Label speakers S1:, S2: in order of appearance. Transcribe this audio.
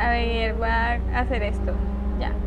S1: A ver, voy a hacer esto. Ya.